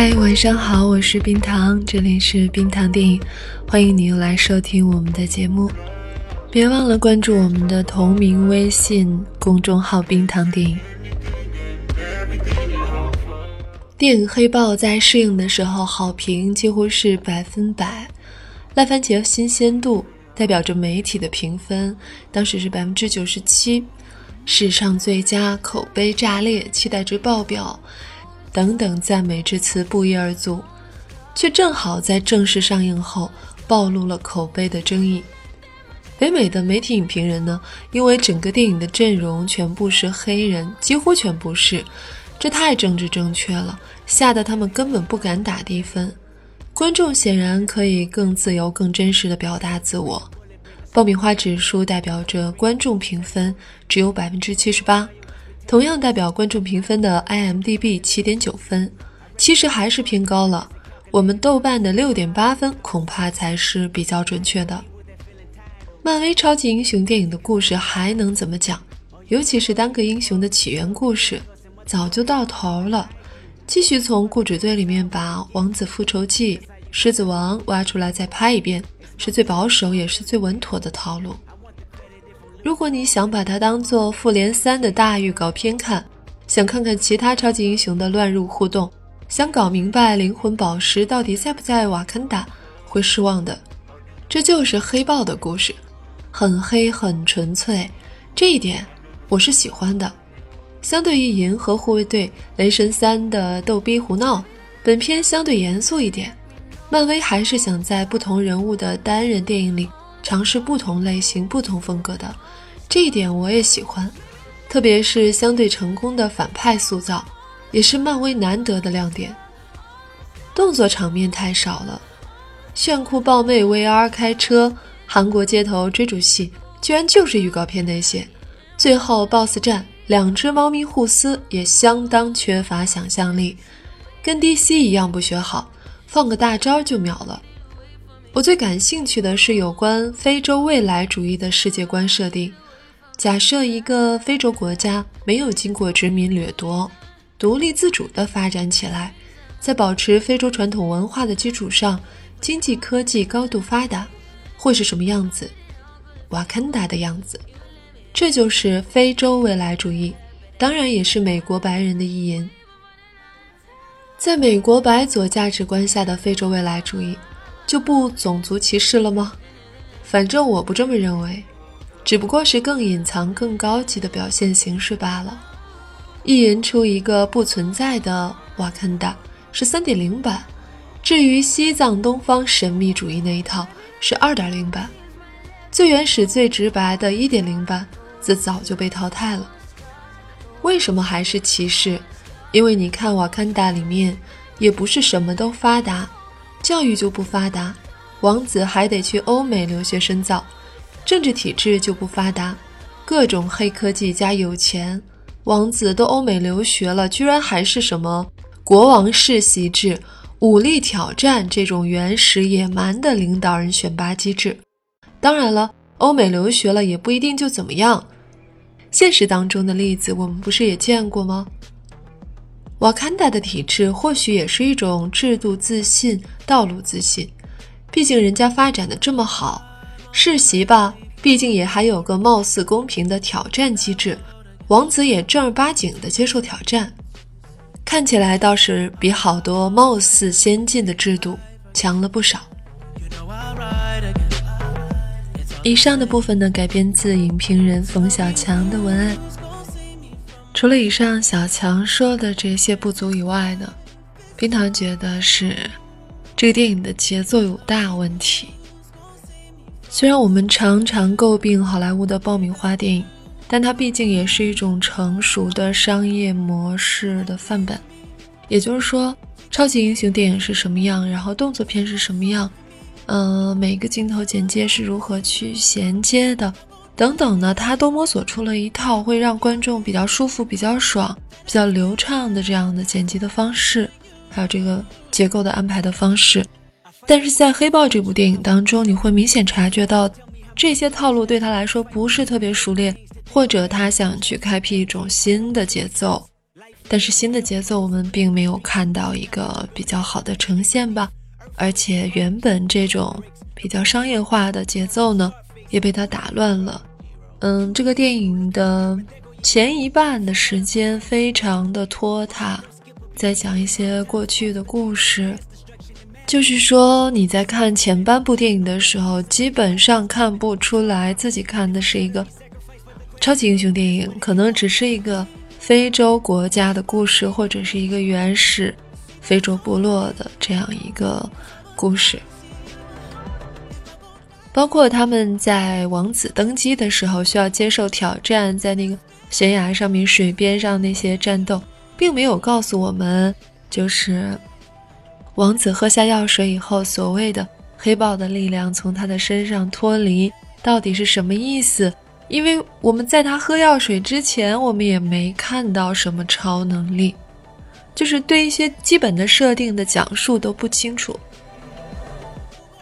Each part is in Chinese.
嗨，晚上好，我是冰糖，这里是冰糖电影，欢迎你又来收听我们的节目，别忘了关注我们的同名微信公众号“冰糖电影”。电影《黑豹》在试映的时候，好评几乎是百分百，烂番茄新鲜度代表着媒体的评分，当时是百分之九十七，史上最佳，口碑炸裂，期待值爆表。等等赞美之词不一而足，却正好在正式上映后暴露了口碑的争议。北美的媒体影评人呢，因为整个电影的阵容全部是黑人，几乎全部是，这太政治正确了，吓得他们根本不敢打低分。观众显然可以更自由、更真实的表达自我。爆米花指数代表着观众评分只有百分之七十八。同样代表观众评分的 IMDB 七点九分，其实还是偏高了。我们豆瓣的六点八分恐怕才是比较准确的。漫威超级英雄电影的故事还能怎么讲？尤其是单个英雄的起源故事，早就到头了。继续从故纸堆里面把《王子复仇记》《狮子王》挖出来再拍一遍，是最保守也是最稳妥的套路。如果你想把它当做《复联三》的大预告片看，想看看其他超级英雄的乱入互动，想搞明白灵魂宝石到底在不在瓦坎达，会失望的。这就是黑豹的故事，很黑很纯粹，这一点我是喜欢的。相对于银河护卫队、雷神三的逗逼胡闹，本片相对严肃一点。漫威还是想在不同人物的单人电影里。尝试不同类型、不同风格的这一点我也喜欢，特别是相对成功的反派塑造，也是漫威难得的亮点。动作场面太少了，炫酷豹妹 VR 开车、韩国街头追逐戏，居然就是预告片那些。最后 BOSS 战，两只猫咪互撕，也相当缺乏想象力，跟 DC 一样不学好，放个大招就秒了。我最感兴趣的是有关非洲未来主义的世界观设定。假设一个非洲国家没有经过殖民掠夺，独立自主地发展起来，在保持非洲传统文化的基础上，经济科技高度发达，会是什么样子？瓦坎达的样子。这就是非洲未来主义，当然也是美国白人的意淫。在美国白左价值观下的非洲未来主义。就不种族歧视了吗？反正我不这么认为，只不过是更隐藏、更高级的表现形式罢了。意淫出一个不存在的瓦坎达是三点零版，至于西藏东方神秘主义那一套是二点零版，最原始、最直白的一点零版则早就被淘汰了。为什么还是歧视？因为你看瓦坎达里面也不是什么都发达。教育就不发达，王子还得去欧美留学深造；政治体制就不发达，各种黑科技加有钱，王子都欧美留学了，居然还是什么国王世袭制、武力挑战这种原始野蛮的领导人选拔机制。当然了，欧美留学了也不一定就怎么样，现实当中的例子我们不是也见过吗？瓦坎达的体制或许也是一种制度自信、道路自信，毕竟人家发展的这么好，世袭吧，毕竟也还有个貌似公平的挑战机制，王子也正儿八经的接受挑战，看起来倒是比好多貌似先进的制度强了不少。以上的部分呢，改编自影评人冯小强的文案。除了以上小强说的这些不足以外呢，冰糖觉得是这个电影的节奏有大问题。虽然我们常常诟病好莱坞的爆米花电影，但它毕竟也是一种成熟的商业模式的范本。也就是说，超级英雄电影是什么样，然后动作片是什么样，嗯，每个镜头剪接是如何去衔接的，等等呢？他都摸索出了一套会让观众比较舒服、比较爽、比较流畅的这样的剪辑的方式，还有这个结构的安排的方式。但是在《黑豹》这部电影当中，你会明显察觉到这些套路对他来说不是特别熟练，或者他想去开辟一种新的节奏。但是新的节奏我们并没有看到一个比较好的呈现吧，而且原本这种比较商业化的节奏呢，也被他打乱了。嗯，这个电影的前一半的时间非常的拖沓，在讲一些过去的故事。就是说你在看前半部电影的时候，基本上看不出来自己看的是一个超级英雄电影，可能只是一个。非洲国家的故事，或者是一个原始非洲部落的这样一个故事，包括他们在王子登基的时候需要接受挑战，在那个悬崖上面、水边上那些战斗，并没有告诉我们，就是王子喝下药水以后，所谓的黑豹的力量从他的身上脱离，到底是什么意思。因为我们在他喝药水之前，我们也没看到什么超能力，就是对一些基本的设定的讲述都不清楚。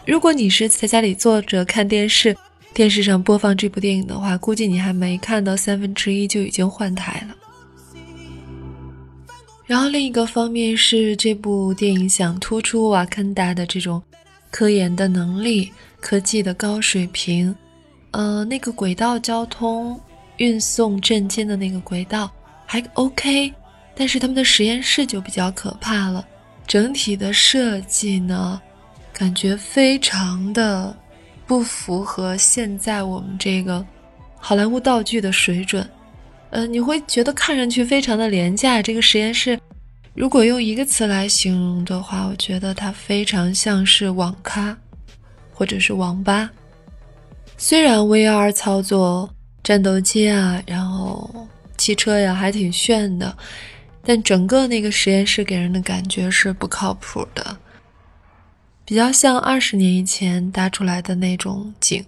如果你是在家里坐着看电视，电视上播放这部电影的话，估计你还没看到三分之一就已经换台了。然后另一个方面是这部电影想突出瓦坎达的这种科研的能力、科技的高水平。呃，那个轨道交通运送震惊的那个轨道还 OK，但是他们的实验室就比较可怕了。整体的设计呢，感觉非常的不符合现在我们这个好莱坞道具的水准。呃，你会觉得看上去非常的廉价。这个实验室，如果用一个词来形容的话，我觉得它非常像是网咖，或者是网吧。虽然 VR 操作战斗机啊，然后汽车呀还挺炫的，但整个那个实验室给人的感觉是不靠谱的，比较像二十年以前搭出来的那种景。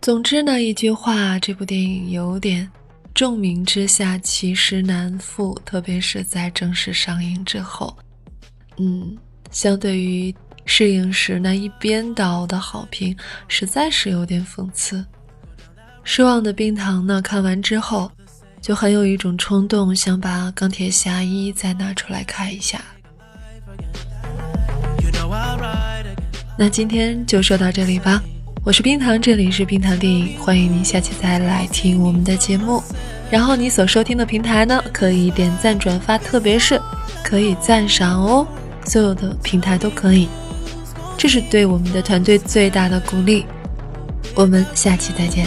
总之呢，一句话，这部电影有点众名之下其实难副，特别是在正式上映之后，嗯，相对于。适应时那一边倒的好评，实在是有点讽刺。失望的冰糖呢？看完之后，就很有一种冲动，想把《钢铁侠一》再拿出来看一下。You know I'll ride. 那今天就说到这里吧。我是冰糖，这里是冰糖电影，欢迎您下期再来听我们的节目。然后你所收听的平台呢，可以点赞转发，特别是可以赞赏哦，所有的平台都可以。这是对我们的团队最大的鼓励。我们下期再见。